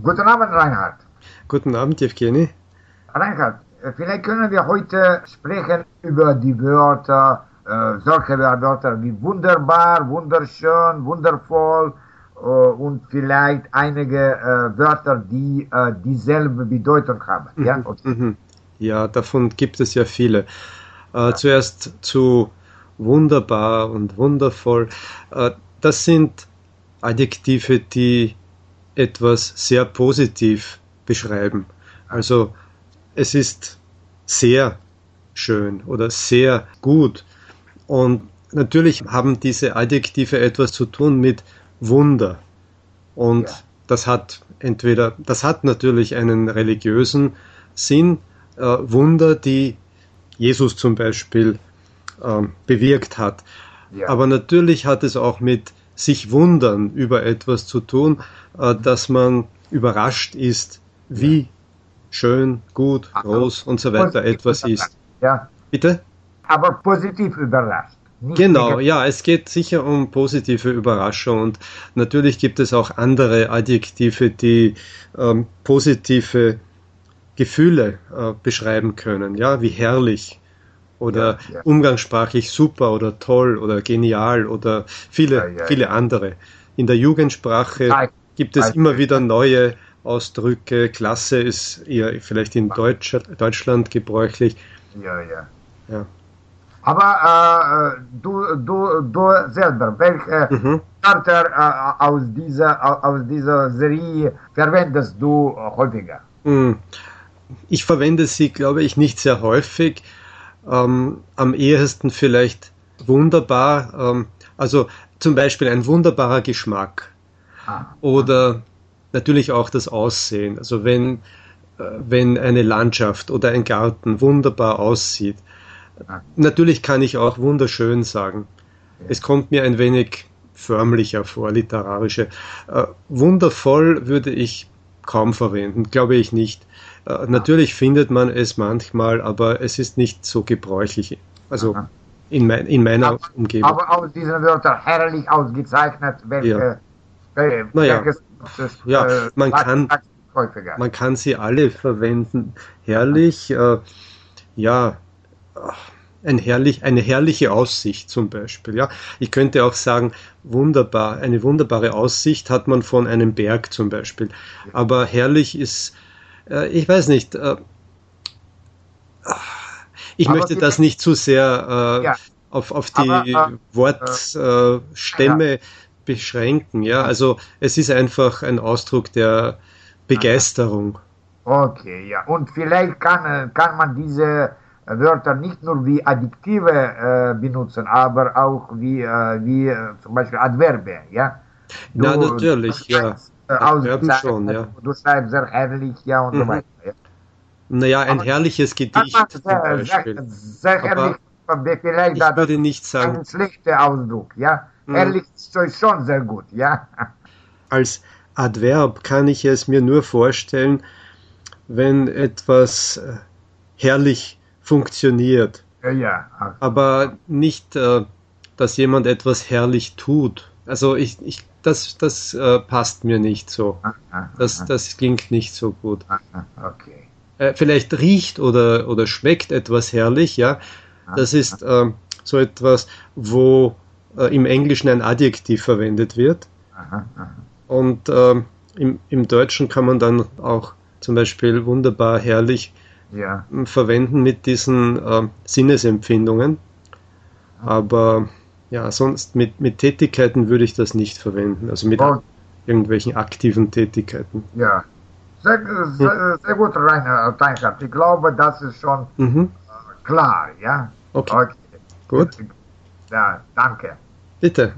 Guten Abend, Reinhard. Guten Abend, Evgeny. Reinhard, vielleicht können wir heute sprechen über die Wörter, äh, solche Wörter wie wunderbar, wunderschön, wundervoll äh, und vielleicht einige äh, Wörter, die äh, dieselbe Bedeutung haben. Mhm. Ja? Mhm. ja, davon gibt es ja viele. Äh, zuerst zu wunderbar und wundervoll. Äh, das sind Adjektive, die etwas sehr positiv beschreiben. Also es ist sehr schön oder sehr gut. Und natürlich haben diese Adjektive etwas zu tun mit Wunder. Und ja. das hat entweder, das hat natürlich einen religiösen Sinn, äh, Wunder, die Jesus zum Beispiel äh, bewirkt hat. Ja. Aber natürlich hat es auch mit sich wundern über etwas zu tun, äh, dass man überrascht ist, wie ja. schön, gut, groß und so weiter etwas ist. Ja. Bitte? Aber positiv überrascht. Genau, ja, es geht sicher um positive Überraschung und natürlich gibt es auch andere Adjektive, die ähm, positive Gefühle äh, beschreiben können, ja, wie herrlich oder ja, ja. umgangssprachlich super oder toll oder genial oder viele, ja, viele andere. In der Jugendsprache gibt es immer wieder neue Ausdrücke. Klasse ist eher vielleicht in Deutsch, Deutschland gebräuchlich. Ja, ja. ja. Aber äh, du, du, du selber, welche mhm. Wörter äh, aus, dieser, aus dieser Serie verwendest du häufiger? Mhm. Ich verwende sie, glaube ich, nicht sehr häufig. Ähm, am ehesten vielleicht wunderbar. Ähm, also zum Beispiel ein wunderbarer Geschmack. Ah. Oder natürlich auch das Aussehen. Also wenn, äh, wenn eine Landschaft oder ein Garten wunderbar aussieht. Ah. Natürlich kann ich auch wunderschön sagen. Es kommt mir ein wenig förmlicher vor, literarische. Äh, wundervoll würde ich kaum verwenden, glaube ich nicht. Äh, natürlich findet man es manchmal, aber es ist nicht so gebräuchlich. Also in, mein, in meiner aber, Umgebung. Aber aus diesen Wörtern herrlich ausgezeichnet, welche, ja. welche, naja. welches, ja, äh, man kann, man kann sie alle verwenden. Herrlich, äh, ja, ein herrlich, eine herrliche Aussicht zum Beispiel. Ja, ich könnte auch sagen, wunderbar, eine wunderbare Aussicht hat man von einem Berg zum Beispiel. Aber herrlich ist äh, ich weiß nicht, äh, ich Aber möchte das nicht zu sehr äh, ja. auf, auf die Aber, Wortstämme ja. beschränken. Ja, also es ist einfach ein Ausdruck der Begeisterung. Okay, ja. Und vielleicht kann, kann man diese Wörter nicht nur wie Adjektive äh, benutzen, aber auch wie, äh, wie äh, zum Beispiel Adverbe, ja? Du, ja, natürlich, ja. Adverben schon, ja. Du schreibst sehr herrlich, ja, und mhm. so weiter. Ja. Naja, ein aber herrliches Gedicht sehr, zum Beispiel. Sehr, sehr herrlich, vielleicht ich würde nicht sagen. Ein schlechter Ausdruck, ja. Mhm. Herrlich ist schon sehr gut, ja. Als Adverb kann ich es mir nur vorstellen, wenn etwas äh, herrlich funktioniert. Ja, ja. Aber nicht, äh, dass jemand etwas herrlich tut. Also ich, ich das, das äh, passt mir nicht so. Das, das klingt nicht so gut. Okay. Äh, vielleicht riecht oder, oder schmeckt etwas herrlich, ja. Das ist äh, so etwas, wo äh, im Englischen ein Adjektiv verwendet wird. Und ähm, im, im Deutschen kann man dann auch zum Beispiel wunderbar herrlich ja. verwenden mit diesen äh, Sinnesempfindungen. Aber ja, sonst mit, mit Tätigkeiten würde ich das nicht verwenden. Also mit oh. irgendwelchen aktiven Tätigkeiten. Ja, sehr, sehr, sehr gut, Rainer Teinhardt. Ich glaube, das ist schon mhm. klar, ja? Okay. okay. Gut. Ja, danke. Bitte.